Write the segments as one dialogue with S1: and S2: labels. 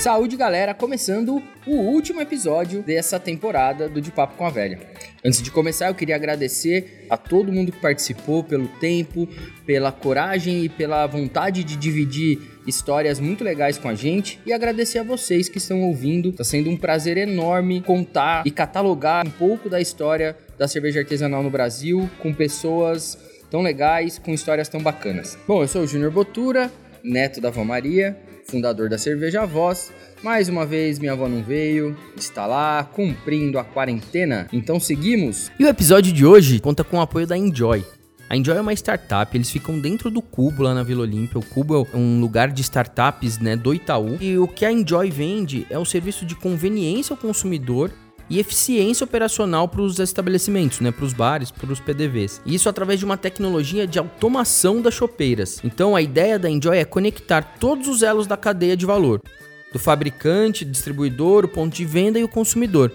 S1: Saúde, galera! Começando o último episódio dessa temporada do De Papo com a Velha. Antes de começar, eu queria agradecer a todo mundo que participou pelo tempo, pela coragem e pela vontade de dividir histórias muito legais com a gente e agradecer a vocês que estão ouvindo. Está sendo um prazer enorme contar e catalogar um pouco da história da cerveja artesanal no Brasil com pessoas tão legais, com histórias tão bacanas. Bom, eu sou o Júnior Botura, neto da Vó Maria fundador da Cerveja Voz. Mais uma vez, minha avó não veio, está lá cumprindo a quarentena. Então seguimos.
S2: E o episódio de hoje conta com o apoio da Enjoy. A Enjoy é uma startup, eles ficam dentro do Cubo lá na Vila Olímpia. O Cubo é um lugar de startups né, do Itaú. E o que a Enjoy vende é o serviço de conveniência ao consumidor e eficiência operacional para os estabelecimentos, né, para os bares, para os PDVs. Isso através de uma tecnologia de automação das chopeiras. Então a ideia da Enjoy é conectar todos os elos da cadeia de valor, do fabricante, distribuidor, o ponto de venda e o consumidor.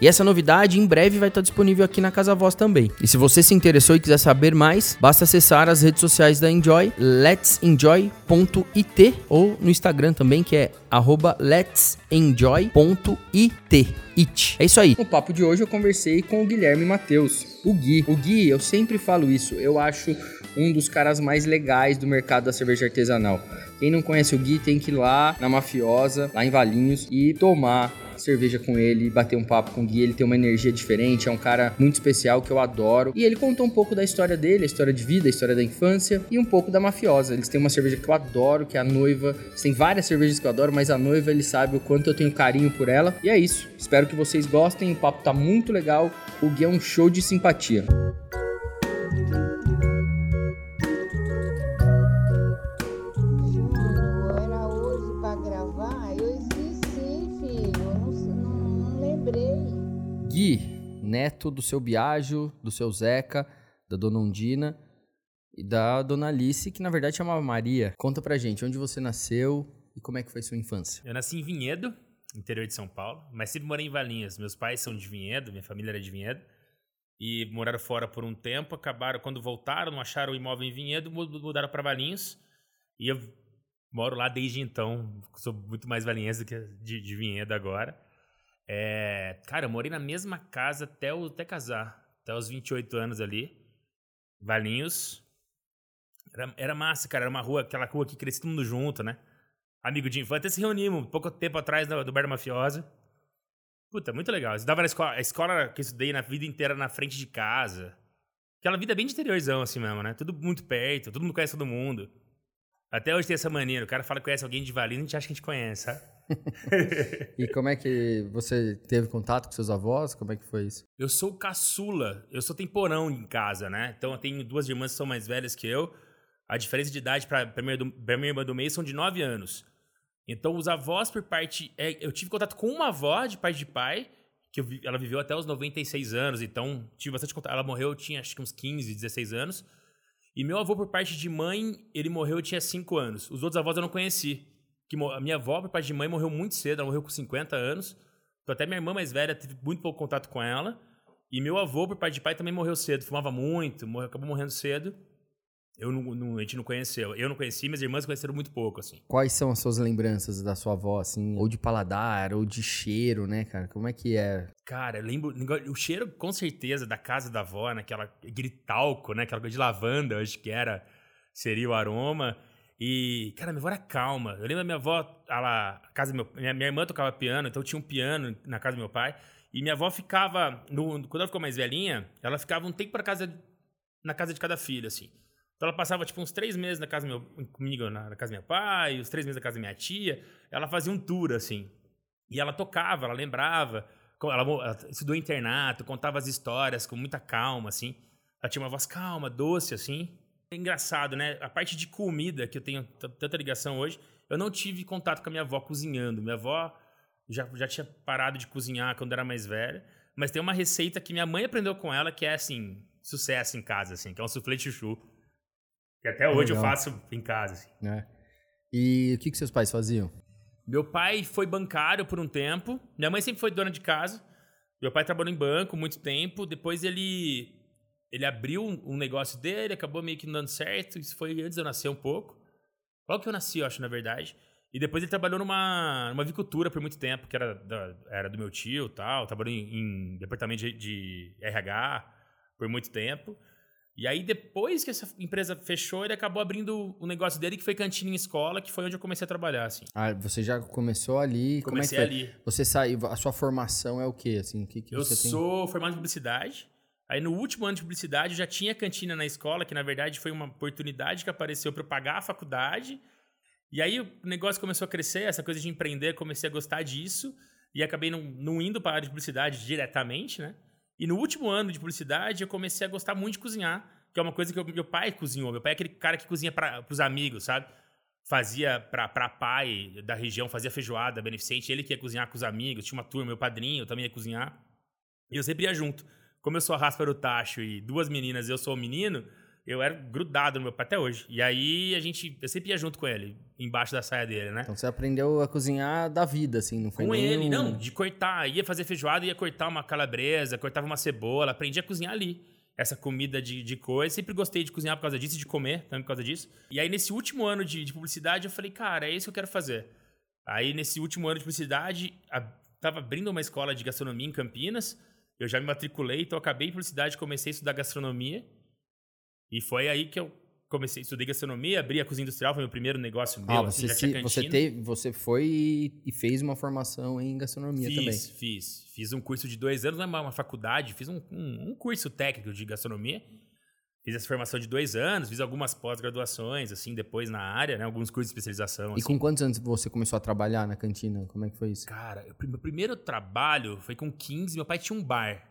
S2: E essa novidade em breve vai estar disponível aqui na Casa Voz também. E se você se interessou e quiser saber mais, basta acessar as redes sociais da Enjoy, let'senjoy.it ou no Instagram também, que é let'senjoy.it. It. É isso aí.
S1: No papo de hoje eu conversei com o Guilherme Matheus, o Gui. O Gui, eu sempre falo isso, eu acho um dos caras mais legais do mercado da cerveja artesanal. Quem não conhece o Gui tem que ir lá na Mafiosa, lá em Valinhos, e tomar cerveja com ele, bater um papo com o Gui. Ele tem uma energia diferente, é um cara muito especial que eu adoro. E ele contou um pouco da história dele, a história de vida, a história da infância e um pouco da mafiosa. Eles têm uma cerveja que eu adoro, que é a noiva. Têm várias cervejas que eu adoro, mas a noiva ele sabe o quanto eu tenho carinho por ela. E é isso. Espero que vocês gostem. O papo tá muito legal. O Gui é um show de simpatia. Gui, neto do seu Biagio, do seu Zeca, da dona Undina e da dona Alice, que na verdade chamava Maria. Conta pra gente onde você nasceu e como é que foi sua infância.
S3: Eu nasci em Vinhedo, interior de São Paulo, mas sempre morei em Valinhas. Meus pais são de Vinhedo, minha família era de Vinhedo. E moraram fora por um tempo, acabaram, quando voltaram, não acharam o imóvel em Vinhedo, mudaram para Valinhos. E eu moro lá desde então, sou muito mais valinhense do que de, de Vinhedo agora. É, cara, eu morei na mesma casa até, o, até casar, até os 28 anos ali. Valinhos. Era, era massa, cara. Era uma rua, aquela rua que crescia todo mundo junto, né? Amigo de infância. Se reunimos pouco tempo atrás do, do Bar da Mafiosa. Puta, muito legal. Estudava na escola, a escola que eu estudei na vida inteira na frente de casa. Aquela vida bem de interiorzão, assim mesmo, né? Tudo muito perto, todo mundo conhece todo mundo. Até hoje tem essa mania. O cara fala que conhece alguém de Valinhos, a gente acha que a gente conhece, sabe?
S1: e como é que você teve contato com seus avós? Como é que foi isso?
S3: Eu sou caçula, eu sou temporão em casa, né? Então eu tenho duas irmãs que são mais velhas que eu. A diferença de idade para a minha irmã do meio são de 9 anos. Então os avós por parte. É, eu tive contato com uma avó de pai de pai, que eu, ela viveu até os 96 anos, então tive bastante contato. Ela morreu, tinha acho que uns 15, 16 anos. E meu avô, por parte de mãe, ele morreu, eu tinha 5 anos. Os outros avós eu não conheci que a minha avó, por parte de mãe, morreu muito cedo, ela morreu com 50 anos. Então, até minha irmã mais velha teve muito pouco contato com ela. E meu avô, por parte de pai, também morreu cedo, fumava muito, morreu, acabou morrendo cedo. Eu não, não, a gente não conheceu. Eu não conheci, minhas irmãs conheceram muito pouco, assim.
S1: Quais são as suas lembranças da sua avó, assim? Ou de paladar, ou de cheiro, né, cara? Como é que é?
S3: Cara, eu lembro... O cheiro, com certeza, da casa da avó, naquela... Né? Aquele talco, né? Aquela coisa de lavanda, acho que era... Seria o aroma. E, cara, minha avó era calma. Eu lembro da minha avó, ela, casa meu, minha, minha irmã tocava piano, então tinha um piano na casa do meu pai. E minha avó ficava, no, quando ela ficou mais velhinha, ela ficava um tempo para casa, na casa de cada filho, assim. Então ela passava, tipo, uns três meses na casa meu, comigo, na, na casa do meu pai, os três meses na casa da minha tia. Ela fazia um tour, assim. E ela tocava, ela lembrava. Ela, ela estudou internato, contava as histórias com muita calma, assim. Ela tinha uma voz calma, doce, assim. É engraçado, né? A parte de comida, que eu tenho tanta ligação hoje, eu não tive contato com a minha avó cozinhando. Minha avó já, já tinha parado de cozinhar quando era mais velha. Mas tem uma receita que minha mãe aprendeu com ela, que é, assim, sucesso em casa, assim, que é um soufflé de chuchu. Que até hoje Legal. eu faço em casa, assim.
S1: É. E o que, que seus pais faziam?
S3: Meu pai foi bancário por um tempo. Minha mãe sempre foi dona de casa. Meu pai trabalhou em banco muito tempo. Depois ele ele abriu um, negócio dele, acabou meio que não dando certo. Isso foi antes de eu nascer um pouco. Logo que eu nasci, eu acho, na verdade. E depois ele trabalhou numa, numa avicultura por muito tempo, que era, da, era do meu tio tal. Trabalhou em, em departamento de, de RH por muito tempo. E aí, depois que essa empresa fechou, ele acabou abrindo o negócio dele, que foi cantina em escola, que foi onde eu comecei a trabalhar, assim.
S1: Ah, você já começou ali?
S3: Comecei
S1: Como é
S3: ali.
S1: Você saiu, a sua formação é o quê, assim? O que, que
S3: Eu
S1: você tem?
S3: sou formado em publicidade. Aí, no último ano de publicidade, eu já tinha cantina na escola, que na verdade foi uma oportunidade que apareceu para eu pagar a faculdade. E aí, o negócio começou a crescer, essa coisa de empreender, comecei a gostar disso. E acabei não, não indo para a área de publicidade diretamente, né? E no último ano de publicidade, eu comecei a gostar muito de cozinhar, que é uma coisa que eu- meu pai cozinhou. Meu pai é aquele cara que cozinha para os amigos, sabe? Fazia pra pai da região, fazia feijoada beneficente, ele que ia cozinhar com os amigos, tinha uma turma, meu padrinho também ia cozinhar. E eu sempre ia junto. Como eu sou a raspa do tacho e duas meninas e eu sou o menino, eu era grudado no meu pai até hoje. E aí a gente, eu sempre ia junto com ele, embaixo da saia dele, né?
S1: Então você aprendeu a cozinhar da vida, assim, não foi
S3: Com
S1: nem
S3: ele, não, de cortar. Ia fazer feijoada, ia cortar uma calabresa, cortava uma cebola, aprendi a cozinhar ali. Essa comida de, de coisa. Sempre gostei de cozinhar por causa disso, e de comer também por causa disso. E aí, nesse último ano de, de publicidade, eu falei, cara, é isso que eu quero fazer. Aí, nesse último ano de publicidade, a, tava abrindo uma escola de gastronomia em Campinas. Eu já me matriculei, então acabei em publicidade, comecei a estudar gastronomia. E foi aí que eu comecei, estudei gastronomia, abri a cozinha industrial, foi meu primeiro negócio meu.
S1: Ah,
S3: assim,
S1: você, se-
S3: tinha
S1: você,
S3: cantina.
S1: teve, você foi e, fez uma formação em gastronomia
S3: Fiz,
S1: também.
S3: fiz. Fiz um curso de dois anos, não é uma uma faculdade, fiz um, um, um curso técnico de gastronomia. Fiz essa formação de dois anos, fiz algumas pós-graduações, assim, depois na área, né? Alguns cursos de especialização.
S1: E
S3: assim.
S1: com quantos anos você começou a trabalhar na cantina? Como é que foi isso?
S3: Cara, meu primeiro trabalho foi com 15, meu pai tinha um bar.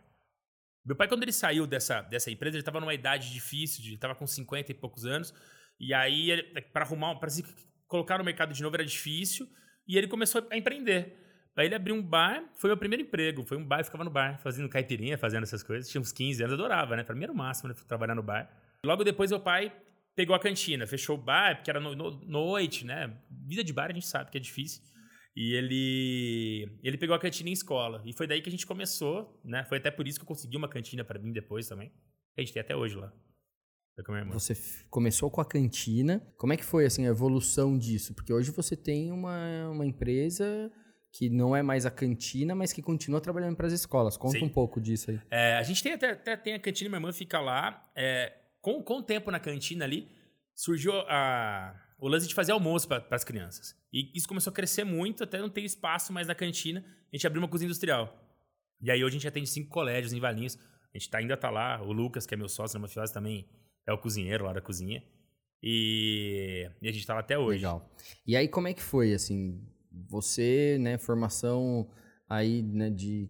S3: Meu pai, quando ele saiu dessa, dessa empresa, ele estava numa idade difícil, ele estava com 50 e poucos anos. E aí, para arrumar, para se colocar no mercado de novo era difícil. E ele começou a empreender. Aí ele abriu um bar, foi meu primeiro emprego. Foi um bar, eu ficava no bar, fazendo caipirinha, fazendo essas coisas. Tinha uns 15 anos, adorava, né? Pra mim era o máximo, né? Trabalhar no bar. Logo depois, meu pai pegou a cantina, fechou o bar, porque era no- no- noite, né? Vida de bar a gente sabe que é difícil. E ele ele pegou a cantina em escola. E foi daí que a gente começou, né? Foi até por isso que eu consegui uma cantina pra mim depois também. A gente tem até hoje lá.
S1: Você começou com a cantina. Como é que foi assim a evolução disso? Porque hoje você tem uma, uma empresa que não é mais a cantina, mas que continua trabalhando para as escolas. Conta
S3: Sim.
S1: um pouco disso aí.
S3: É, a gente tem até, até tem a cantina, minha irmã fica lá. É, com, com o tempo na cantina ali, surgiu a, o lance de fazer almoço para as crianças. E isso começou a crescer muito, até não ter espaço mais na cantina. A gente abriu uma cozinha industrial. E aí hoje a gente atende cinco colégios em Valinhos. A gente tá, ainda tá lá. O Lucas, que é meu sócio na Mafiosa, também é o cozinheiro lá da cozinha. E, e a gente tá lá até hoje.
S1: Legal. E aí como é que foi assim? Você, né, formação aí, né, de,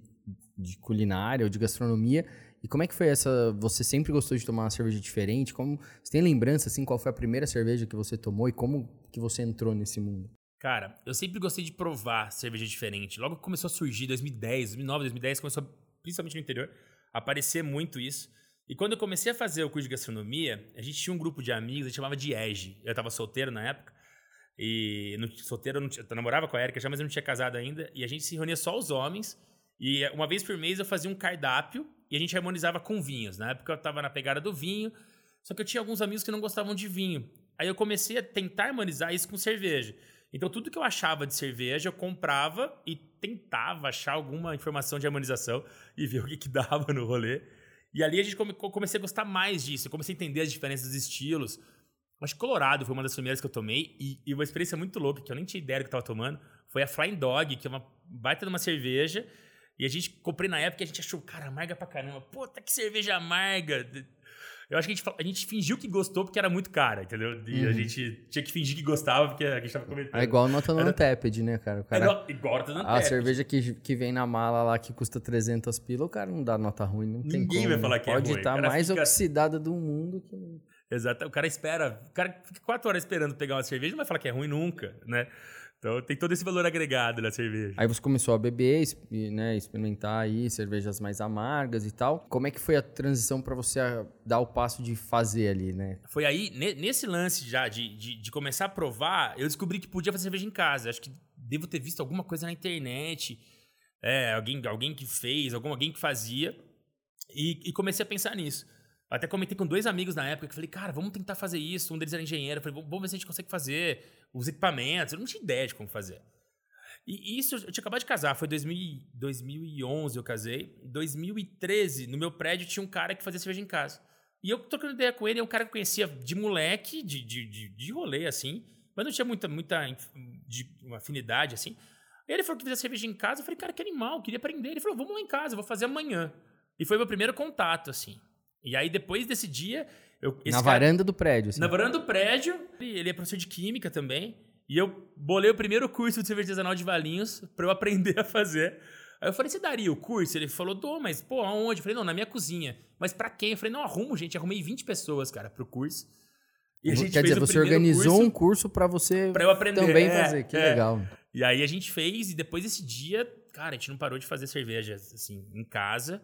S1: de culinária ou de gastronomia. E como é que foi essa? Você sempre gostou de tomar uma cerveja diferente? Como você tem lembrança assim? Qual foi a primeira cerveja que você tomou e como que você entrou nesse mundo?
S3: Cara, eu sempre gostei de provar cerveja diferente. Logo que começou a surgir, 2010, 2009, 2010, começou, principalmente no interior, a aparecer muito isso. E quando eu comecei a fazer o curso de gastronomia, a gente tinha um grupo de amigos, a gente chamava de EGE. Eu tava solteiro na época. E no, solteiro, eu, não eu namorava com a Erika já, mas eu não tinha casado ainda. E a gente se reunia só os homens. E uma vez por mês eu fazia um cardápio e a gente harmonizava com vinhos. Na época eu tava na pegada do vinho, só que eu tinha alguns amigos que não gostavam de vinho. Aí eu comecei a tentar harmonizar isso com cerveja. Então tudo que eu achava de cerveja eu comprava e tentava achar alguma informação de harmonização e ver o que, que dava no rolê. E ali a gente come, comecei a gostar mais disso. Eu comecei a entender as diferenças dos estilos. Acho que Colorado foi uma das primeiras que eu tomei e, e uma experiência muito louca, que eu nem tinha ideia do que eu tava tomando, foi a Flying Dog, que é uma baita de uma cerveja. E a gente comprei na época e a gente achou, cara, amarga pra caramba. Puta, que cerveja amarga. Eu acho que a gente, a gente fingiu que gostou porque era muito cara, entendeu? E a gente tinha que fingir que gostava porque a gente tava comentando.
S1: É igual nota no Untapped, né, cara? O cara
S3: É, igual tá dando
S1: A cerveja que, que vem na mala lá que custa 300 pila, o cara não dá nota ruim, não tem
S3: Ninguém vai falar que é
S1: Pode
S3: ruim. O
S1: estar
S3: cara
S1: mais
S3: fica-
S1: oxidada do mundo que...
S3: Exato. O cara espera. O cara fica quatro horas esperando pegar uma cerveja não vai falar que é ruim nunca, né? Então tem todo esse valor agregado na cerveja.
S1: Aí você começou a beber, e, né, experimentar aí cervejas mais amargas e tal. Como é que foi a transição pra você dar o passo de fazer ali, né?
S3: Foi aí, ne- nesse lance já de, de, de começar a provar, eu descobri que podia fazer cerveja em casa. Acho que devo ter visto alguma coisa na internet. É, alguém, alguém que fez, algum, alguém que fazia. E, e comecei a pensar nisso. Até comentei com dois amigos na época que falei, cara, vamos tentar fazer isso. Um deles era engenheiro. Falei, vamos ver se a gente consegue fazer os equipamentos. Eu não tinha ideia de como fazer. E isso, eu tinha acabado de casar, foi 2000, 2011 eu casei. Em 2013, no meu prédio, tinha um cara que fazia cerveja em casa. E eu trocando ideia com ele, é um cara que eu conhecia de moleque, de, de, de, de rolê, assim, mas não tinha muita, muita de, uma afinidade, assim. Ele falou que fazia cerveja em casa, eu falei, cara, que animal, queria aprender. Ele falou, vamos lá em casa, vou fazer amanhã. E foi meu primeiro contato, assim. E aí, depois desse dia... Eu,
S1: na cara, varanda do prédio, assim.
S3: Na varanda do prédio, ele é professor de química também. E eu bolei o primeiro curso de cerveja artesanal de Valinhos para eu aprender a fazer. Aí eu falei, você daria o curso? Ele falou, dou, mas pô, aonde? Eu falei, não, na minha cozinha. Mas para quem? Eu falei, não, arrumo, gente. Arrumei 20 pessoas, cara, pro curso.
S1: E a gente Quer dizer, você organizou curso um curso para você
S3: pra eu aprender.
S1: também é, fazer. Que é. legal.
S3: E aí a gente fez, e depois desse dia, cara, a gente não parou de fazer cerveja, assim, em casa.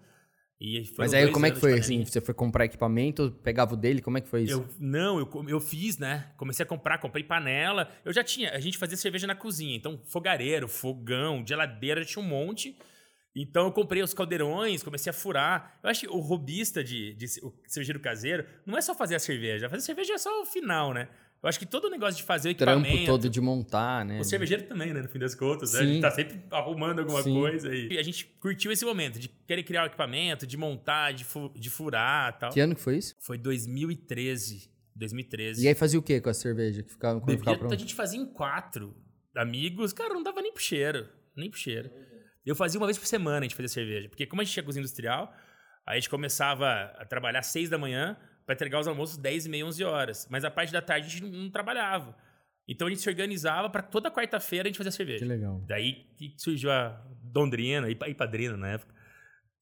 S1: Mas aí como é que foi assim? Você foi comprar equipamento, pegava o dele, como é que foi isso?
S3: Eu, não, eu, eu fiz, né? Comecei a comprar, comprei panela. Eu já tinha, a gente fazia cerveja na cozinha, então fogareiro, fogão, geladeira, tinha um monte. Então eu comprei os caldeirões, comecei a furar. Eu acho que o robista de, de, de cervejeiro caseiro não é só fazer a cerveja. Fazer cerveja é só o final, né? Eu acho que todo o negócio de fazer o
S1: equipamento... Trampo todo de montar, né?
S3: O cervejeiro também, né? No fim das contas. Né? A gente tá sempre arrumando alguma Sim. coisa. E a gente curtiu esse momento de querer criar o equipamento, de montar, de, fu de furar e tal.
S1: Que ano que foi isso?
S3: Foi 2013. 2013.
S1: E aí fazia o que com a cerveja? Que ficava,
S3: Devia, ficava a gente fazia em quatro amigos. Cara, não dava nem pro cheiro. Nem pro cheiro. Eu fazia uma vez por semana a gente fazia cerveja. Porque como a gente tinha cozinha industrial, a gente começava a trabalhar às seis da manhã para entregar os almoços 10 e meia, 11 horas. Mas a parte da tarde a gente não, não trabalhava. Então a gente se organizava para toda quarta-feira a gente fazer cerveja.
S1: Que legal.
S3: Daí que surgiu a Dondrina e Padrina na época.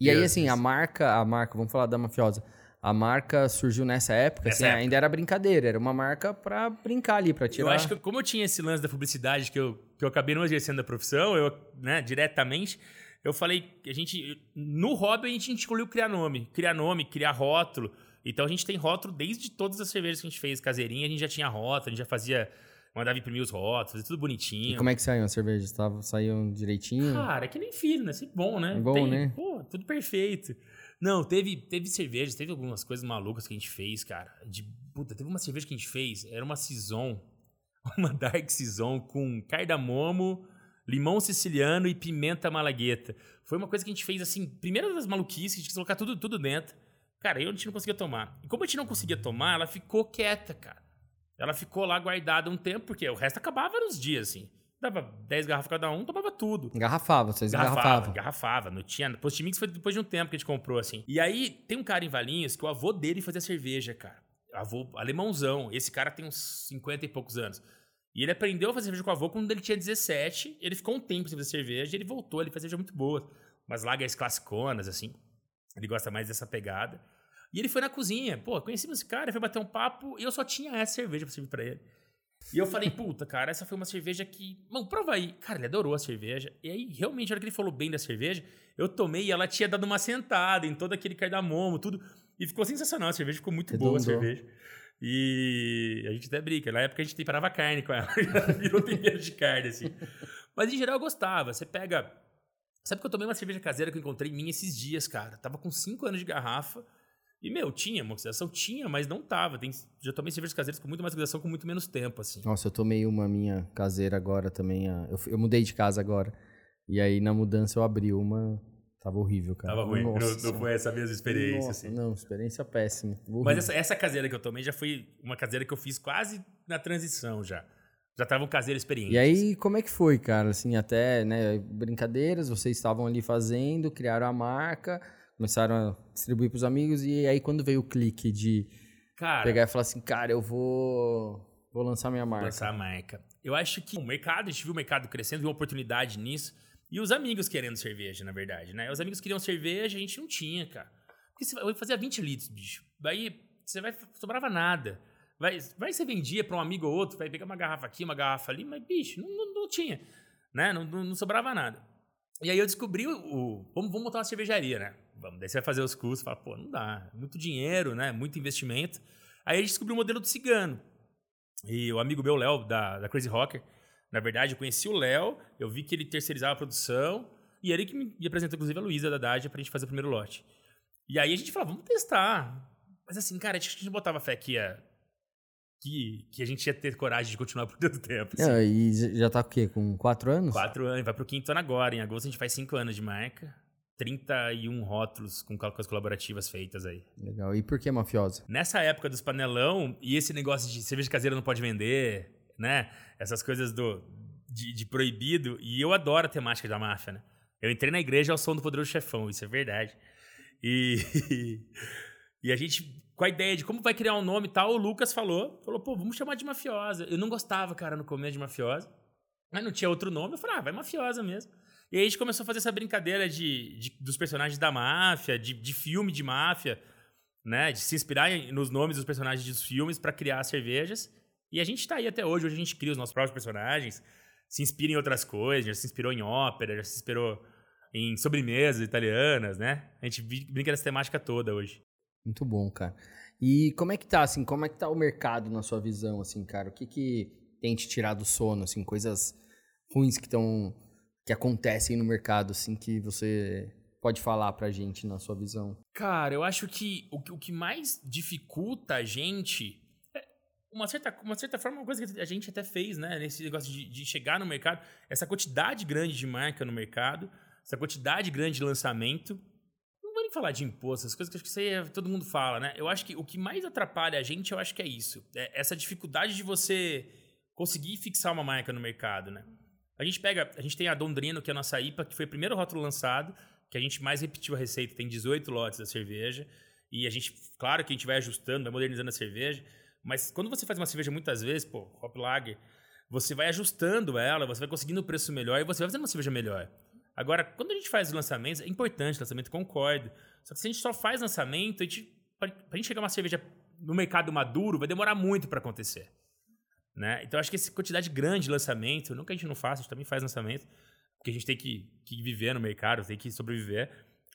S1: E, aí, assim, a marca, a marca, vamos falar da mafiosa. A marca surgiu nessa época, nessa assim, época. ainda era brincadeira, era uma marca para brincar ali, para tirar.
S3: Eu acho que como eu tinha esse lance da publicidade que eu, que eu acabei não exercendo a profissão, eu, né, diretamente, eu falei que a gente no hobby a gente escolheu criar nome, criar nome, criar rótulo. Então a gente tem rótulo desde todas as cervejas que a gente fez caseirinha, a gente já tinha rótulo, a gente já fazia. Mandava imprimir os rótulos, fazia tudo bonitinho.
S1: E como é que saiu as cervejas? Tava, saíam direitinho?
S3: Cara, é que nem filho, né? Sempre bom, né?
S1: É bom, tem, né?
S3: Pô, tudo perfeito. Não, teve, teve cervejas, teve algumas coisas malucas que a gente fez, cara. De, puta, teve uma cerveja que a gente fez, era uma Saison, uma Dark Saison com cardamomo, limão siciliano e pimenta malagueta. Foi uma coisa que a gente fez, assim, primeira das maluquices, a gente quis colocar tudo, tudo dentro. Cara, eu a gente não conseguia tomar. E como a gente não conseguia tomar, ela ficou quieta, cara. Ela ficou lá guardada um tempo, porque o resto acabava nos dias, assim. Dava 10 garrafas cada um, tomava tudo.
S1: Engarrafava, vocês engarrafavam.
S3: Engarrafava, não tinha. Post-mix foi depois de um tempo que a gente comprou, assim. E aí, tem um cara em Valinhos que o avô dele fazia cerveja, cara. Avô alemãozão. Esse cara tem uns 50 e poucos anos. E ele aprendeu a fazer cerveja com o avô quando ele tinha 17. Ele ficou um tempo sem fazer cerveja, ele voltou, ele fazia cerveja muito boa. Umas lagers classiconas, assim. Ele gosta mais dessa pegada. E ele foi na cozinha. Pô, conhecemos esse cara, foi bater um papo e eu só tinha essa cerveja pra servir pra ele. E eu falei, puta, cara, essa foi uma cerveja que. Mano, prova aí. Cara, ele adorou a cerveja. E aí, realmente, na hora que ele falou bem da cerveja, eu tomei e ela tinha dado uma sentada em todo aquele cardamomo, tudo. E ficou sensacional. A cerveja ficou muito boa, a cerveja. E a gente até brinca. Na época a gente temperava carne com ela. Virou tempero de carne, assim. Mas em geral eu gostava. Você pega Sabe que eu tomei uma cerveja caseira que eu encontrei em mim esses dias, cara? Tava com 5 anos de garrafa. E, meu, tinha uma oxidação? Tinha, mas não tava. Tem, já tomei cervejas caseiras com muito mais oxidação, com muito menos tempo, assim.
S1: Nossa, eu tomei uma minha caseira agora também. Eu, eu mudei de casa agora. E aí, na mudança, eu abri uma. Tava horrível, cara.
S3: Tava ruim. Nossa, não, não, foi essa mesma experiência, Nossa, assim.
S1: Não, experiência péssima.
S3: Horrível. Mas essa, essa caseira que eu tomei já foi uma caseira que eu fiz quase na transição já. Já tava um caseiro experiente.
S1: E aí, assim. como é que foi, cara? Assim, até, né, brincadeiras, vocês estavam ali fazendo, criaram a marca, começaram a distribuir pros amigos, e aí quando veio o clique de cara, pegar e falar assim, cara, eu vou, vou lançar minha marca.
S3: Lançar a marca. Eu acho que o mercado, a gente viu o mercado crescendo, viu uma oportunidade nisso, e os amigos querendo cerveja, na verdade, né? Os amigos queriam cerveja, a gente não tinha, cara. Porque você fazia 20 litros, bicho. Daí você vai, sobrava nada. Vai, vai ser vendia para um amigo ou outro, vai pegar uma garrafa aqui, uma garrafa ali, mas, bicho, não, não, não tinha. Né? Não, não, não, sobrava nada. E aí eu descobri o. o vamos, vamos montar uma cervejaria, né? Vamos, daí você vai fazer os custos, fala, pô, não dá. Muito dinheiro, né? Muito investimento. Aí a gente descobriu o modelo do cigano. E o amigo meu, Léo, da, da Crazy Rocker, na verdade, eu conheci o Léo, eu vi que ele terceirizava a produção, e ele que me apresentou, inclusive, a Luísa da Dádia pra gente fazer o primeiro lote. E aí a gente falou, vamos testar Mas assim, cara, a gente botava fé que ia. Que, que a gente ia ter coragem de continuar por tanto tempo. assim.
S1: É, e já tá o quê? Com quatro anos?
S3: Quatro anos, vai pro quinto ano agora. Em agosto a gente faz cinco anos de marca. 31 rótulos com coisas colaborativas feitas aí.
S1: Legal. E por que mafiosa?
S3: Nessa época dos panelão, e esse negócio de cerveja caseira não pode vender, né? Essas coisas do, de, de proibido. E eu adoro a temática da máfia, né? Eu entrei na igreja ao som do Poderoso Chefão, isso é verdade. E, e a gente, com a ideia de como vai criar um nome e tal, o Lucas falou, falou, pô, vamos chamar de mafiosa. Eu não gostava, cara, no começo de mafiosa, mas não tinha outro nome. Eu falei, ah, vai mafiosa mesmo. E aí a gente começou a fazer essa brincadeira de, de dos personagens da máfia, de, de filme de máfia, né? De se inspirar nos nomes dos personagens dos filmes para criar as cervejas. E a gente tá aí até hoje. Hoje a gente cria os nossos próprios personagens, se inspira em outras coisas, já se inspirou em ópera, já se inspirou em sobremesas italianas, né? A gente brinca nessa temática toda hoje.
S1: Muito bom, cara. E como é que tá, assim, como é que tá o mercado na sua visão, assim, cara? O que que tem te tirado do sono, assim, coisas ruins que estão, que acontecem no mercado, assim, que você pode falar pra gente na sua visão?
S3: Cara, eu acho que o, que- o que mais dificulta a gente. é Uma certa, uma certa forma, uma coisa que a gente até fez, né? Nesse negócio de, de chegar no mercado, essa quantidade grande de marca no mercado, essa quantidade grande de lançamento. Falar de imposto, essas coisas que acho que aí é- todo mundo fala, né? Eu acho que o que mais atrapalha a gente, eu acho que é isso. É essa dificuldade de você conseguir fixar uma marca no mercado, né? A gente pega, a gente tem a Dondrino, que é a nossa IPA, que foi o primeiro rótulo lançado, que a gente mais repetiu a receita, tem 18 lotes da cerveja. E a gente, claro que a gente vai ajustando, vai modernizando a cerveja, mas quando você faz uma cerveja muitas vezes, pô, Hop Lager, você vai ajustando ela, você vai conseguindo o preço melhor e você vai fazendo uma cerveja melhor. Agora, quando a gente faz os lançamentos, é importante, lançamento concordo. Só que se a gente só faz lançamento, a gente, pra, pra gente chegar uma cerveja no mercado maduro, vai demorar muito para acontecer. Né? Então, acho que essa quantidade grande de lançamento, que a gente não faça, a gente também faz lançamento, porque a gente tem que, que viver no mercado, tem que sobreviver.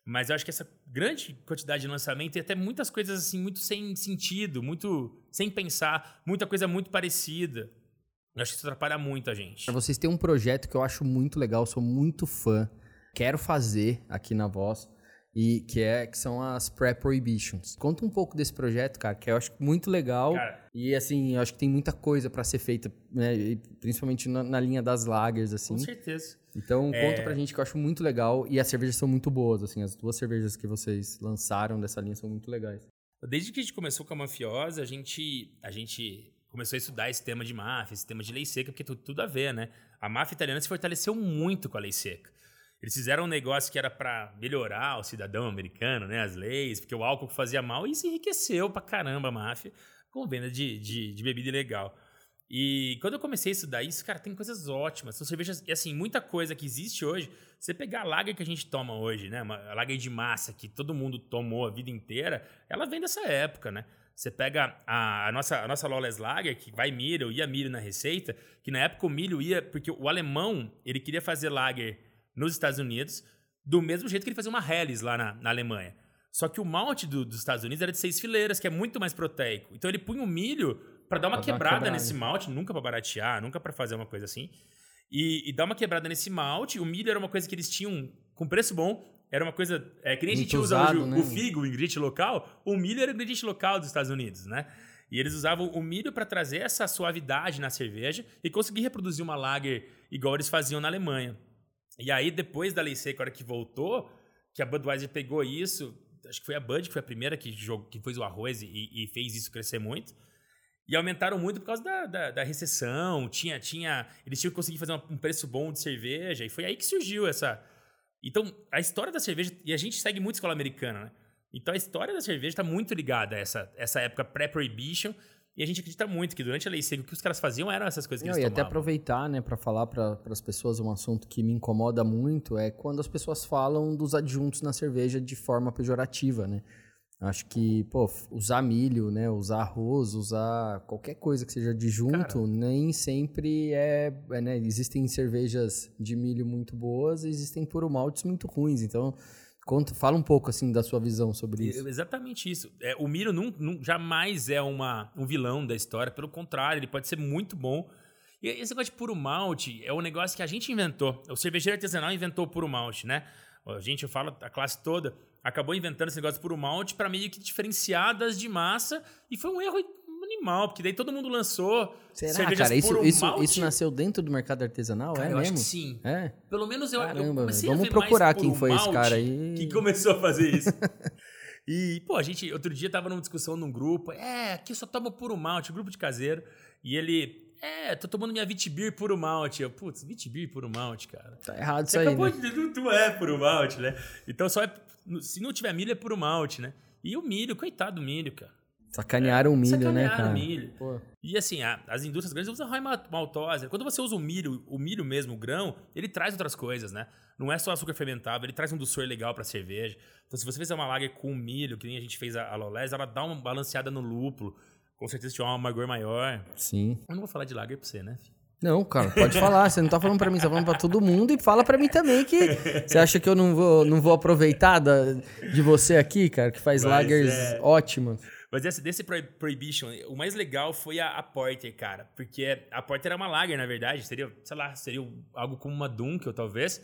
S3: Mas eu acho que essa grande quantidade de lançamento e até muitas coisas assim, muito sem sentido, muito sem pensar, muita coisa muito parecida. Eu acho que isso atrapalha muito a gente.
S1: Vocês têm um projeto que eu acho muito legal, sou muito fã, quero fazer aqui na Voz, e que é que são as pré-prohibitions. Conta um pouco desse projeto, cara, que eu acho muito legal.
S3: Cara,
S1: E assim, eu acho que tem muita coisa pra ser feita, né? principalmente na, na linha das lagers, assim.
S3: com certeza.
S1: Então,
S3: É.
S1: conta pra gente que eu acho muito legal. E as cervejas são muito boas, assim. As duas cervejas que vocês lançaram dessa linha são muito legais.
S3: Desde que a gente começou com a Mafiosa, a gente, a gente começou a estudar esse tema de máfia, esse tema de lei seca, porque tudo, tudo a ver, né? A máfia italiana se fortaleceu muito com a lei seca. Eles fizeram um negócio que era para melhorar o cidadão americano, né? As leis, porque o álcool fazia mal e se enriqueceu pra caramba a máfia com venda de, de, de bebida ilegal. E quando eu comecei a estudar isso, cara, tem coisas ótimas. São cervejas, e assim, muita coisa que existe hoje. Você pegar a lager que a gente toma hoje, né? Uma a lager de massa que todo mundo tomou a vida inteira, ela vem dessa época, né? Você pega a, a nossa, a nossa Lawless Lager, que vai milho, ia milho na receita, que na época o milho ia... Porque o alemão, ele queria fazer lager nos Estados Unidos do mesmo jeito que ele fazia uma Helles lá na, na Alemanha. Só que o malte do- dos Estados Unidos era de seis fileiras, que é muito mais proteico. Então ele punha o milho para dar uma
S1: Pra dar uma
S3: quebrada
S1: quebrada.
S3: nesse malte, nunca para baratear, nunca para fazer uma coisa assim. E, e dar uma quebrada nesse malte. O milho era uma coisa que eles tinham com preço bom. Era uma coisa. É, que nem a gente usa hoje
S1: né?
S3: o figo, o ingrediente local. O milho era o ingrediente local dos Estados Unidos, né? E eles usavam o milho para trazer essa suavidade na cerveja e conseguir reproduzir uma lager igual eles faziam na Alemanha. E aí, depois da lei seca, a hora que voltou, que a Budweiser pegou isso, acho que foi a Bud que foi a primeira que, jogou, que fez o arroz e, e fez isso crescer muito. E aumentaram muito por causa da, da, da recessão, tinha, tinha, eles tinham que conseguir fazer um preço bom de cerveja, e foi aí que surgiu essa. Então, a história da cerveja, e a gente segue muito escola americana, né? Então, a história da cerveja está muito ligada a essa, essa época pré-prohibition, e a gente acredita muito que durante a lei seca, o que os caras faziam eram essas coisas que
S1: Não,
S3: eles
S1: e até
S3: tomavam.
S1: aproveitar, né, para falar para as pessoas um assunto que me incomoda muito é quando as pessoas falam dos adjuntos na cerveja de forma pejorativa, né? Acho que, pô, usar milho, né, usar arroz, usar qualquer coisa que seja adjunto,
S3: Cara.
S1: nem sempre é, é, né, existem cervejas de milho muito boas e existem puro maltes muito ruins, então conta, fala um pouco assim da sua visão sobre isso.
S3: Exatamente isso. É, o milho nun- nun- jamais é uma, um vilão da história, pelo contrário, ele pode ser muito bom. E esse negócio de puro malte é um negócio que a gente inventou. O cervejeiro artesanal inventou o puro malte, né? A gente, eu falo a classe toda. Acabou inventando esse negócio puro malte para meio que diferenciar das de massa e foi um erro animal, porque daí todo mundo lançou
S1: Será,
S3: cervejas
S1: cara? Isso,
S3: puro
S1: isso,
S3: malte.
S1: isso nasceu dentro do mercado artesanal?
S3: Cara,
S1: é
S3: eu
S1: mesmo?
S3: acho que sim.
S1: É?
S3: Pelo menos eu, eu
S1: Caramba,
S3: comecei
S1: vamos procurar quem foi esse cara aí.
S3: que começou a fazer isso. e, pô, a gente, outro dia tava numa discussão num grupo, é, aqui eu só tomo puro malte, grupo de caseiro, e ele, é, tô tomando minha Vitibir puro malte. Eu, putz, Vitibir puro malte, cara.
S1: Tá errado
S3: Você
S1: isso aí,
S3: acabou
S1: né?
S3: de tu é puro malte, né? Então só é, se não tiver milho é puro malte, né? E o milho, coitado do milho, cara.
S1: Sacanearam o milho, né,
S3: Sacanearam
S1: cara?
S3: o milho.
S1: Pô.
S3: E assim, a- as indústrias grandes usam raiz ma- maltosa. Quando você usa o milho, o milho mesmo, o grão, ele traz outras coisas, né? Não é só açúcar fermentável, ele traz um doçor legal pra cerveja. Então, se você fizer uma lager com milho, que nem a gente fez a, a Lolés, ela dá uma balanceada no lúpulo. Com certeza tiver um amargor maior.
S1: Sim.
S3: Eu não vou falar de lager pra você, né? filho?
S1: Não, cara, pode falar. Você não tá falando pra mim, você tá falando pra todo mundo e fala pra mim também que você acha que eu não vou, não vou aproveitar da- de você aqui, cara, que faz
S3: Mas
S1: lagers
S3: é-
S1: ótimas.
S3: Mas desse, desse Pro- Prohibition, o mais legal foi a, a Porter, cara. Porque a Porter era uma lager, na verdade. Seria, sei lá, seria algo como uma Dunkel, talvez.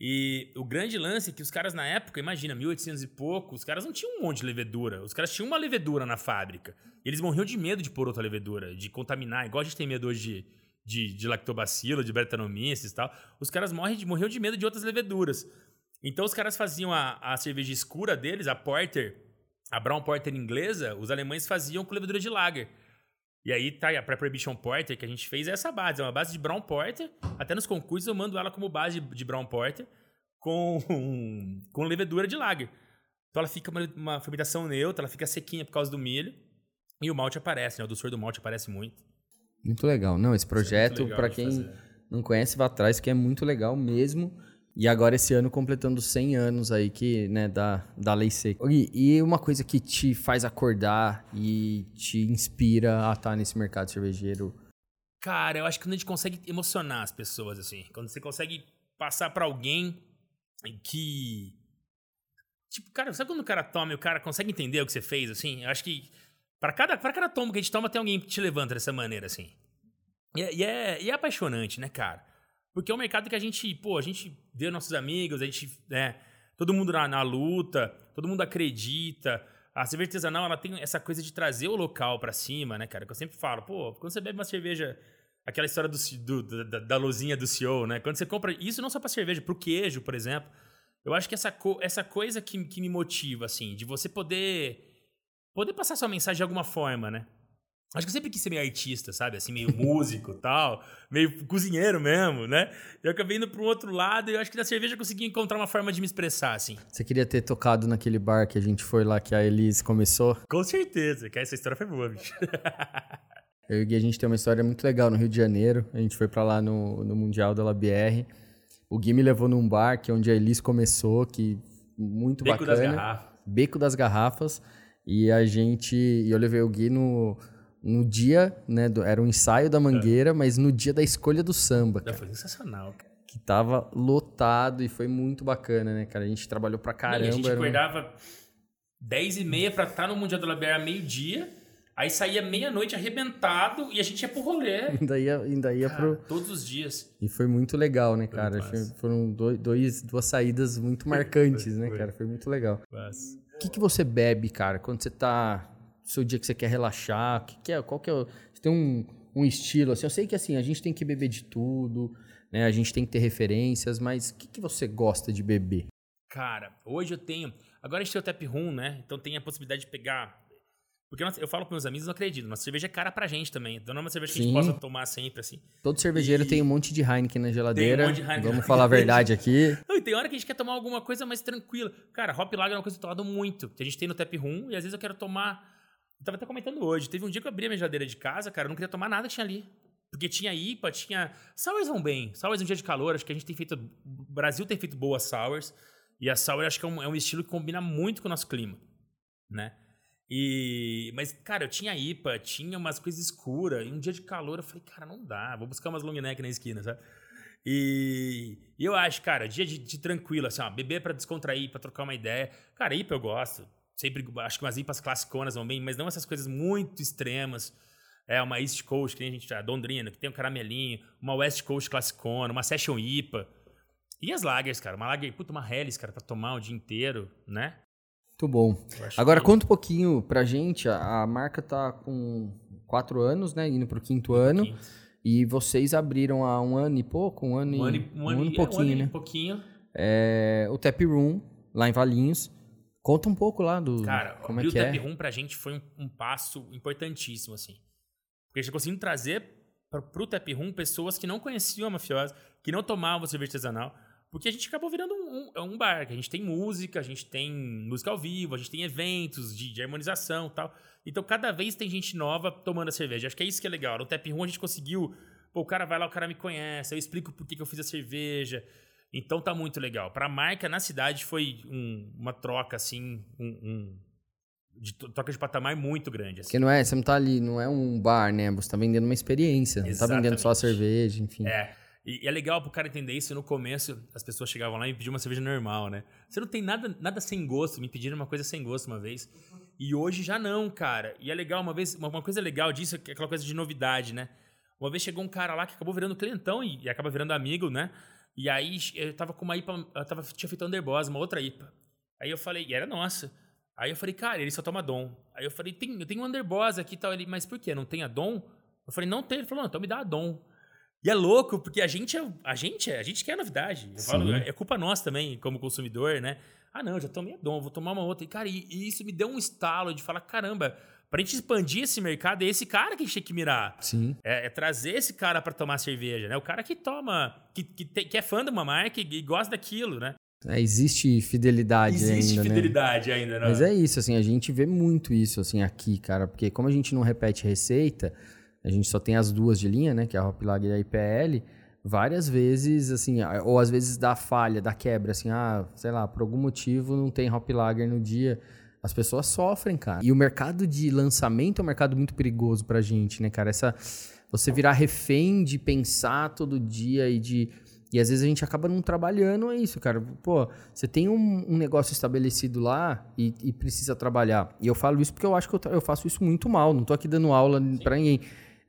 S3: E o grande lance é que os caras na época, imagina, 1800 e pouco, os caras não tinham um monte de levedura. Os caras tinham uma levedura na fábrica. E eles morriam de medo de pôr outra levedura, de contaminar. Igual a gente tem medo hoje de, de, de lactobacilo, de bretanomices e tal. Os caras morrem de, morriam de medo de outras leveduras. Então os caras faziam a, a cerveja escura deles, a Porter, a Brown Porter inglesa, os alemães faziam com levedura de lager. E aí tá a Prohibition Porter que a gente fez é essa base, é uma base de Brown Porter. Até nos concursos eu mando ela como base de, de Brown Porter com, com levedura de lager. Então ela fica uma, uma fermentação neutra, ela fica sequinha por causa do milho. E o malte aparece, né? O doçor do malte aparece muito.
S1: Muito legal. Não, esse projeto,
S3: legal
S1: pra
S3: de
S1: quem
S3: fazer.
S1: não conhece, vá atrás, que é muito legal mesmo. E agora esse ano completando 100 anos aí que, né, da, da Lei Seca. E, e uma coisa que te faz acordar e te inspira a estar nesse mercado cervejeiro.
S3: Cara, eu acho que quando a gente consegue emocionar as pessoas, assim. Quando você consegue passar pra alguém que. Tipo, cara, sabe quando o cara toma e o cara consegue entender o que você fez, assim? Eu acho que. Pra cada, pra cada tombo que a gente toma, tem alguém que te levanta dessa maneira, assim. E é, e é, e é apaixonante, né, cara? Porque é um mercado que a gente, pô, a gente vê nossos amigos, a gente, né? Todo mundo na, na luta, todo mundo acredita. A cerveja artesanal, ela tem essa coisa de trazer o local pra cima, né, cara? Que eu sempre falo, pô, quando você bebe uma cerveja, aquela história do, do- da, da luzinha do CEO, né? Quando você compra, isso não só pra cerveja, pro queijo, por exemplo. Eu acho que essa, co- essa coisa que, que me motiva, assim, de você poder poder passar sua mensagem de alguma forma, né? Acho que eu sempre quis ser meio artista, sabe? Assim, meio músico tal, meio cozinheiro mesmo, né? Eu acabei indo para um outro lado e eu acho que na cerveja eu consegui encontrar uma forma de me expressar, assim.
S1: Você queria ter tocado naquele bar que a gente foi lá, que a Elise começou?
S3: Com certeza, que essa história foi boa, bicho.
S1: Eu e o Gui, a gente tem uma história muito legal no Rio de Janeiro. A gente foi pra lá no, no Mundial da LABR. O Gui me levou num bar que é onde a Elise começou, que muito
S3: Beco das
S1: bacana.
S3: garrafas.
S1: Beco das Garrafas. E a gente. E eu levei o Gui no, no dia, né? do- era um ensaio da mangueira, mas no dia da escolha do samba, cara,
S3: foi sensacional, cara.
S1: que tava lotado e foi muito bacana, né, cara? A gente trabalhou pra caramba.
S3: a gente
S1: era um-
S3: acordava 10 e meia pra estar no Mundial do Laber meio-dia, aí saía meia-noite arrebentado e a gente ia pro rolê.
S1: Ainda ia, ainda ia
S3: Cara,
S1: pro.
S3: todos os dias.
S1: E foi muito legal, né, cara? Foi- foram dois, duas saídas muito marcantes, né, cara? Foi muito legal.
S3: Mas...
S1: O que, que você bebe, cara, quando você tá. Seu dia que você quer relaxar? Que, que é? Qual que é. Você tem um, um estilo, assim. Eu sei que assim, a gente tem que beber de tudo, né? A gente tem que ter referências, mas o que, que você gosta de beber?
S3: Cara, hoje eu tenho. Agora a gente tem o tap room, né? Então tem a possibilidade de pegar. Porque eu falo com meus amigos, não acredito. Nossa cerveja é cara pra gente também. Então não é uma cerveja que a gente possa tomar sempre, assim.
S1: Todo cervejeiro
S3: E-
S1: tem um monte de Heineken na geladeira.
S3: monte de Heineken.
S1: Vamos falar a verdade aqui.
S3: Não, e tem hora que a gente quer tomar alguma coisa mais tranquila. Cara, Hop Lager é uma coisa que eu tô tomando muito. Que a gente tem no tap room e às vezes eu quero tomar. Eu tava até comentando hoje. Teve um dia que eu abri a minha geladeira de casa, cara, eu não queria tomar nada que tinha ali. Porque tinha IPA, tinha. Sours vão bem. Sours é um dia de calor, acho que a gente tem feito. O Brasil tem feito boas sours. E a sour acho que é um, é um estilo que combina muito com o nosso clima. Né? E. Mas, cara, eu tinha IPA, tinha umas coisas escuras. E um dia de calor eu falei, cara, não dá. Vou buscar umas long neck na esquina, sabe? E, e eu acho, cara, dia de, de tranquilo, assim, ó, beber pra descontrair, pra trocar uma ideia. Cara, IPA eu gosto. Sempre acho que umas IPAs classiconas vão bem, mas não essas coisas muito extremas. É uma East Coast, que nem a gente, a Dondrina, que tem um caramelinho, uma West Coast classicona, uma Session IPA. E as lagers, cara, uma lager, puta, uma Helles, cara, pra tomar o dia inteiro, né?
S1: Muito bom. Agora que... conta um pouquinho pra gente, a, a, marca tá com quatro anos, né? Indo pro quinto ano. Quinto. E vocês abriram há um ano e pouco, um ano, um ano, e, um ano, um ano e pouquinho, é, um ano né?
S3: pouquinho.
S1: É, o Tap Room, lá em Valinhos. Conta um pouco lá do.
S3: Cara,
S1: como é
S3: que
S1: o
S3: Tap é. Room pra gente foi um, um, passo importantíssimo, assim. Porque a gente conseguiu trazer pra, pro Tap Room pessoas que não conheciam a mafiosa, que não tomavam cerveja artesanal porque a gente acabou virando um, um, é um bar, que a gente tem música, a gente tem música ao vivo, a gente tem eventos de, de harmonização e tal. Então, cada vez tem gente nova tomando a cerveja. Acho que é isso que é legal. No Tap Room a gente conseguiu... Pô, o cara vai lá, o cara me conhece, eu explico por que, que eu fiz a cerveja. Então, tá muito legal. Pra marca, na cidade, foi um, uma troca, assim, um, de troca de patamar muito grande. Assim.
S1: Porque não é, você não tá ali, não é um bar, né? Você tá vendendo uma experiência, não tá vendendo só a cerveja, enfim.
S3: É. E, e, é legal pro cara entender isso. No começo, as pessoas chegavam lá e me pediam uma cerveja normal, né? Você não tem nada, nada sem gosto. Me pediram uma coisa sem gosto uma vez. E hoje já não, cara. E é legal, uma vez, uma, uma coisa legal disso é aquela coisa de novidade, né? Uma vez chegou um cara lá que acabou virando clientão e, e acaba virando amigo, né? E aí eu tava com uma IPA, eu tava, tinha feito Underboss, uma outra IPA. Aí eu falei, e era nossa. Aí eu falei, cara, ele só toma Dom. Aí eu falei, tem, eu tenho Underboss aqui e tal. Ele, mas por quê? Não tem a Dom? Eu falei, não tem. Ele falou, não, então me dá a Dom. E é louco, porque a gente é, a gente é, a gente quer novidade. Eu falo, é culpa nossa também, como consumidor, né? Ah, não, já tomei a Dom, vou tomar uma outra. E, cara, e, e, isso me deu um estalo de falar, caramba, pra gente expandir esse mercado, é esse cara que a gente tem que mirar.
S1: Sim.
S3: É, é trazer esse cara para tomar cerveja, né? O cara que toma, que, que, te, que é fã de uma marca e, e gosta daquilo, né?
S1: É, existe fidelidade
S3: existe
S1: ainda,
S3: Existe né? fidelidade
S1: né?
S3: ainda, né?
S1: Mas é isso, assim, a gente vê muito isso, assim, aqui, cara. Porque como a gente não repete receita, a gente só tem as duas de linha, né? Que é a Hop Lager e a IPL várias vezes, assim, ou às vezes dá falha, dá quebra, assim, ah, sei lá, por algum motivo não tem Hop Lager no dia. As pessoas sofrem, cara. E o mercado de lançamento é um mercado muito perigoso pra gente, né, cara? Essa. Você virar refém de pensar todo dia e de. E às vezes a gente acaba não trabalhando é isso, cara. Pô, você tem um, um negócio estabelecido lá e, e, precisa trabalhar. E eu falo isso porque eu acho que eu, eu faço isso muito mal. Não tô aqui dando aula para ninguém.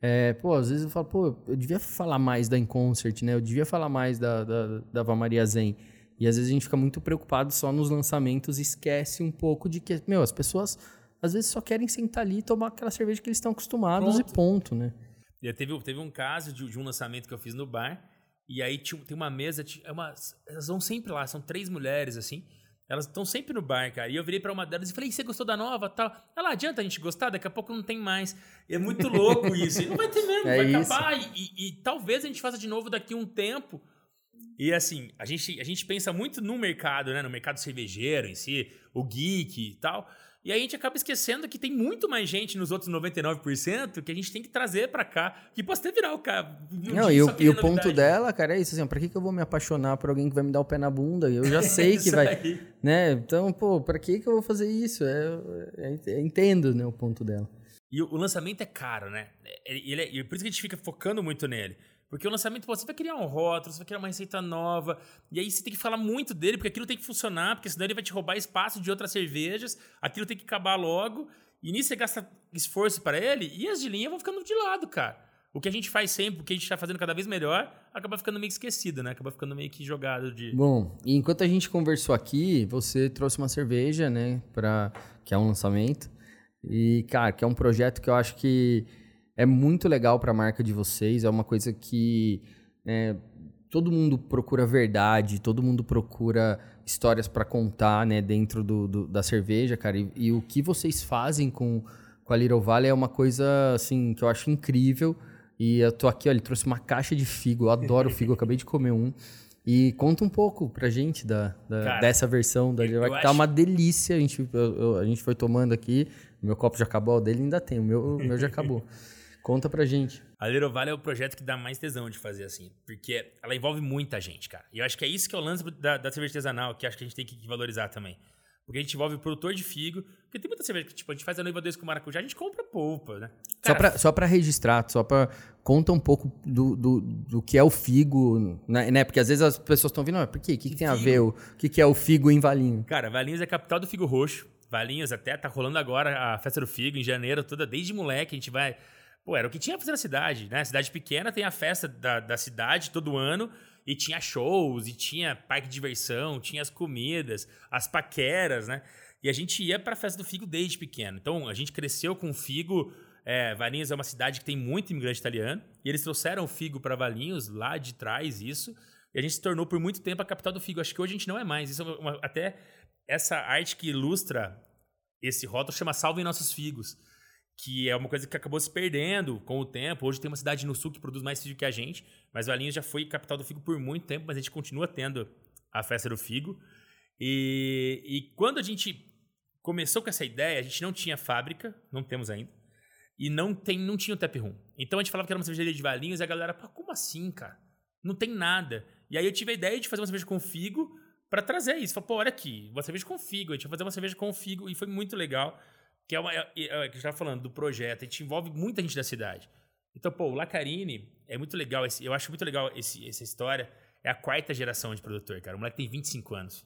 S1: É, pô, às vezes eu falo, pô, eu devia falar mais da Inconcert, né? Eu devia falar mais da, da, da Vamaria Zen. E às vezes a gente fica muito preocupado só nos lançamentos e esquece um pouco de que, meu, as pessoas às vezes só querem sentar ali e tomar aquela cerveja que eles estão acostumados e ponto, né?
S3: E teve, teve um caso de, de, um lançamento que eu fiz no bar, e aí tinha, tem uma mesa, é uma, elas vão sempre lá, são três mulheres, assim, elas estão sempre no bar, cara. E eu virei para uma delas e falei: você gostou da nova? Tal. Ela, adianta a gente gostar? Daqui a pouco não tem mais. É muito louco isso. E não vai ter mesmo, é vai isso. acabar. E, e, e, talvez a gente faça de novo daqui a um tempo. E assim, a gente, a gente pensa muito no mercado, né? No mercado cervejeiro em si, o geek e tal. E aí a gente acaba esquecendo que tem muito mais gente nos outros 99% que a gente tem que trazer para cá, que pode até virar o cara.
S1: Não, e o, e o ponto dela, cara, é isso, assim, pra que, que eu vou me apaixonar por alguém que vai me dar o pé na bunda? Eu já sei que vai. Aí. Né? Então, pô, pra que, que eu vou fazer isso? É, é, é, entendo né, o ponto dela.
S3: E o, o lançamento é caro, né? Ele é, e por isso que a gente fica focando muito nele. Porque o lançamento, pô, você vai criar um rótulo, você vai criar uma receita nova, e aí você tem que falar muito dele, porque aquilo tem que funcionar, porque senão ele vai te roubar espaço de outras cervejas, aquilo tem que acabar logo, e nisso você gasta esforço para ele, e as de linha vão ficando de lado, cara. O que a gente faz sempre, o que a gente está fazendo cada vez melhor, acaba ficando meio esquecido, né? Acaba ficando meio que jogado de.
S1: Bom, enquanto a gente conversou aqui, você trouxe uma cerveja, né? Pra... Que é um lançamento. E, cara, que é um projeto que eu acho que é muito legal para a marca de vocês. É uma coisa que né, todo mundo procura verdade, todo mundo procura histórias para contar né, dentro do, do, da cerveja, cara. E, e, o que vocês fazem com, com a Little Valley é uma coisa assim que eu acho incrível. E eu tô aqui, ó, ele trouxe uma caixa de figo. Eu adoro figo, eu acabei de comer um. E conta um pouco pra gente da, da Cara, dessa versão da que tá uma delícia. A gente, eu, eu, a gente foi tomando aqui. Meu copo já acabou, o dele ainda tem. O meu, o meu já acabou. Conta pra gente.
S3: A Little Valley é o projeto que dá mais tesão de fazer assim. Porque ela envolve muita gente, cara. E eu acho que é isso que é o lance da, da cerveja artesanal, que acho que a gente tem que valorizar também. Porque a gente envolve o produtor de figo. Porque tem muita cerveja que, tipo, a gente faz a noiva 2 com maracujá, a gente compra polpa, né?
S1: Cara, só, pra, só pra registrar, só pra. Conta um pouco do, do, do que é o figo, né? né? Porque às vezes as pessoas estão vindo, ah, por quê? O que, que tem figo? a ver? O que, que é o figo em Valinhos?
S3: Cara, Valinhos é a capital do figo roxo. Valinhos até tá rolando agora a festa do figo em janeiro, toda desde moleque. A gente vai Pô, era o que tinha pra fazer na cidade, né? Cidade pequena tem a festa da, da cidade todo ano e tinha shows, e tinha parque de diversão, tinha as comidas, as paqueras, né? E a gente ia pra festa do figo desde pequeno. Então, a gente cresceu com o figo. É, Valinhos é uma cidade que tem muito imigrante italiano. E eles trouxeram o figo para Valinhos, lá de trás, isso. E a gente se tornou por muito tempo a capital do figo. Acho que hoje a gente não é mais. Isso é uma, até essa arte que ilustra esse rótulo chama Salvem Nossos Figos. Que é uma coisa que acabou se perdendo com o tempo. Hoje tem uma cidade no sul que produz mais figo que a gente. Mas Valinhos já foi capital do figo por muito tempo, mas a gente continua tendo a festa do figo. E, e quando a gente começou com essa ideia, a gente não tinha fábrica, não temos ainda, e não, tem, não tinha o tap room. Então a gente falava que era uma cervejaria de Valinhos e a galera, Pô, como assim, cara? Não tem nada. E aí eu tive a ideia de fazer uma cerveja com figo para trazer isso. Falei, pô, olha aqui, uma cerveja com figo, a gente vai fazer uma cerveja com figo, e foi muito legal. Que é uma. É, é, é que tava falando do projeto, a gente envolve muita gente da cidade. Então, pô, o Lacarini é muito legal, esse, eu acho muito legal esse, essa história. É a quarta geração de produtor, cara. O moleque tem 25 anos.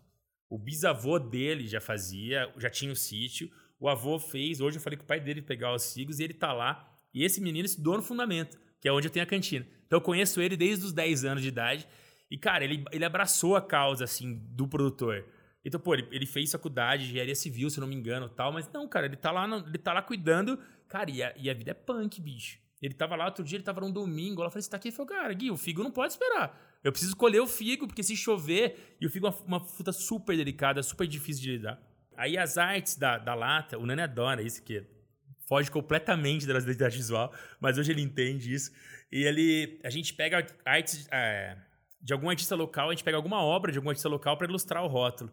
S3: O bisavô dele já fazia, já tinha o sítio. O avô fez, hoje eu falei com o pai dele pegar os figos e ele tá lá. E esse menino estudou no fundamento, que é onde eu tenho a cantina. Então eu conheço ele desde os 10 anos de idade. E, cara, ele, ele abraçou a causa, assim, do produtor. Então, pô, ele, ele fez faculdade de engenharia civil, se não me engano, tal. Mas não, cara, ele tá lá, ele tá lá cuidando. Cara, e a, e a vida é punk, bicho. Ele tava lá outro dia, ele tava num domingo. Ela falou: Você tá aqui? Eu falei, cara, Gui, o figo não pode esperar. Eu preciso colher o figo, porque se chover, e o figo é uma, uma fruta super delicada, super difícil de lidar. Aí as artes da, da lata, o Nani adora isso, que foge completamente da identidade visual, mas hoje ele entende isso. E ele, a gente pega artes é, de algum artista local, a gente pega alguma obra de algum artista local para ilustrar o rótulo.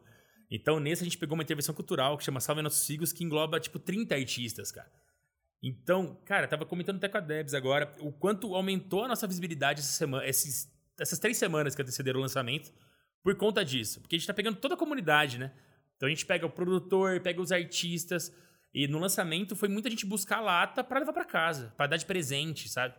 S3: Então, nesse a gente pegou uma intervenção cultural que chama Salve Nossos Figos, que engloba, tipo, 30 artistas, cara. Então, cara, tava comentando até com a Debs agora o quanto aumentou a nossa visibilidade essa semana, esses, essas três semanas que antecederam o lançamento por conta disso. Porque a gente tá pegando toda a comunidade, né? Então a gente pega o produtor, pega os artistas. E no lançamento foi muita gente buscar lata para levar para casa, para dar de presente, sabe?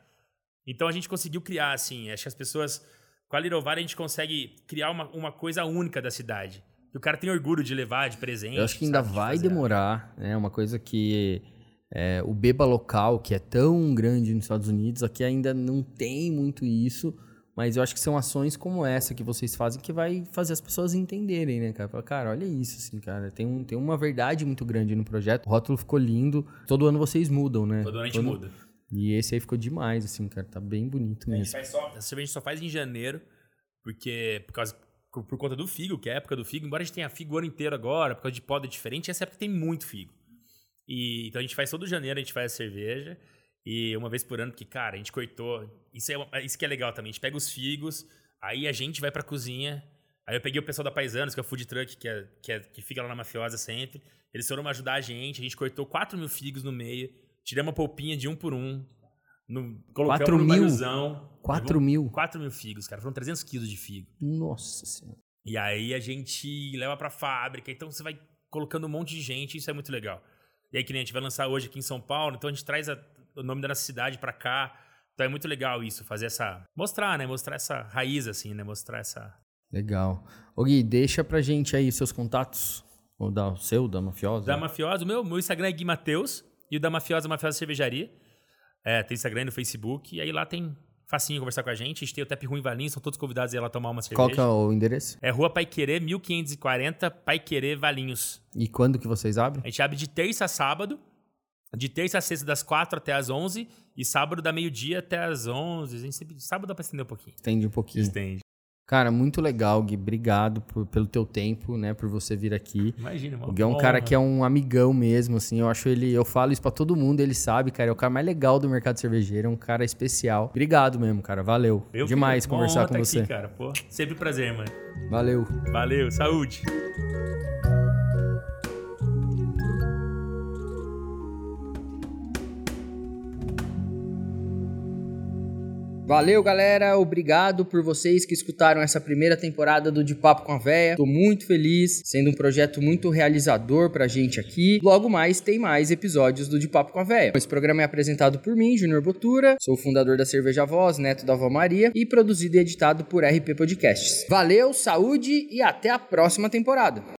S3: Então a gente conseguiu criar, assim, acho que as pessoas. Com a Lirovar a gente consegue criar uma, uma coisa única da cidade. Que o cara tem orgulho de levar de presente.
S1: Eu acho que ainda
S3: sabe, de
S1: vai
S3: fazer.
S1: demorar, né? Uma coisa que é, o beba local, que é tão grande nos Estados Unidos, aqui ainda não tem muito isso, mas eu acho que são ações como essa que vocês fazem que vai fazer as pessoas entenderem, né, cara? Cara, olha isso, assim, cara. Tem, um, tem uma verdade muito grande no projeto. O rótulo ficou lindo. Todo ano vocês mudam, né?
S3: Todo ano a gente
S1: Todo-
S3: muda.
S1: E esse aí ficou demais, assim, cara. Tá bem bonito
S3: A gente
S1: mesmo.
S3: faz só, a gente só faz em janeiro, porque por causa por, conta do figo, que é a época do figo, embora a gente tenha figo o ano inteiro agora, por causa de poda diferente, essa época tem muito figo. E então a gente faz todo janeiro, a gente faz a cerveja e uma vez por ano, porque cara, a gente cortou, isso é uma- isso que é legal também, a gente pega os figos, aí a gente vai pra cozinha. Aí eu peguei o pessoal da Paisanos, que é o food truck, que, é, que, é- que fica lá na Mafiosa sempre. Eles foram ajudar a gente, a gente cortou 4 mil figos no meio, tiramos uma polpinha de um por um, no, colocamos
S1: 4
S3: no
S1: mil?
S3: barrilzão.
S1: 4 mil?
S3: 4 mil figos, cara. Foram 300 quilos de figo.
S1: Nossa senhora.
S3: E aí a gente leva pra fábrica. Então você vai colocando um monte de gente. Isso é muito legal. E aí que nem a gente vai lançar hoje aqui em São Paulo. Então a gente traz a- o nome da nossa cidade pra cá. Então é muito legal isso. Fazer essa... Mostrar, né? Mostrar essa raiz, assim, né? Mostrar essa...
S1: Legal. Ô Gui, deixa pra gente aí seus contatos. Ou da, o seu, da Mafiosa.
S3: Da Mafiosa. O meu, meu Instagram é Gui Mateus. E o da Mafiosa, Mafiosa Cervejaria. É, tem Instagram e no Facebook. E aí lá tem facinho conversar com a gente. A gente tem o Tap Ruim Valinhos. São todos convidados a ir lá tomar uma cerveja.
S1: Qual que é o endereço?
S3: É Rua Pai Querer, 1540, Pai Querer, Valinhos.
S1: E quando que vocês abrem?
S3: A gente abre de terça a sábado, de terça a sexta das 4 até as 11 e sábado da meio-dia até as 11. A gente sempre, sábado dá pra estender um pouquinho.
S1: Estende um pouquinho.
S3: Estende.
S1: Cara, muito legal, Gui. Obrigado por- pelo teu tempo, né? Por você vir aqui.
S3: Imagina,
S1: O Gui é um cara que é um amigão mesmo, assim. Eu acho ele. Eu falo isso pra todo mundo, ele sabe, cara. É o cara mais legal do mercado cervejeiro, é um cara especial. Obrigado mesmo, cara. Valeu.
S3: Eu
S1: Demais conversar com
S3: tá
S1: você.
S3: Aqui, cara. Pô, sempre um prazer, mano.
S1: Valeu.
S3: Valeu, saúde.
S4: Valeu, galera. Obrigado por vocês que escutaram essa primeira temporada do De Papo com a Véia. Tô muito feliz, sendo um projeto muito realizador pra gente aqui. Logo mais tem mais episódios do De Papo com a Véia. Esse programa é apresentado por mim, Júnior Botura. Sou fundador da Cerveja Voz, neto da Avó Maria e produzido e editado por RP Podcasts. Valeu, saúde e até a próxima temporada.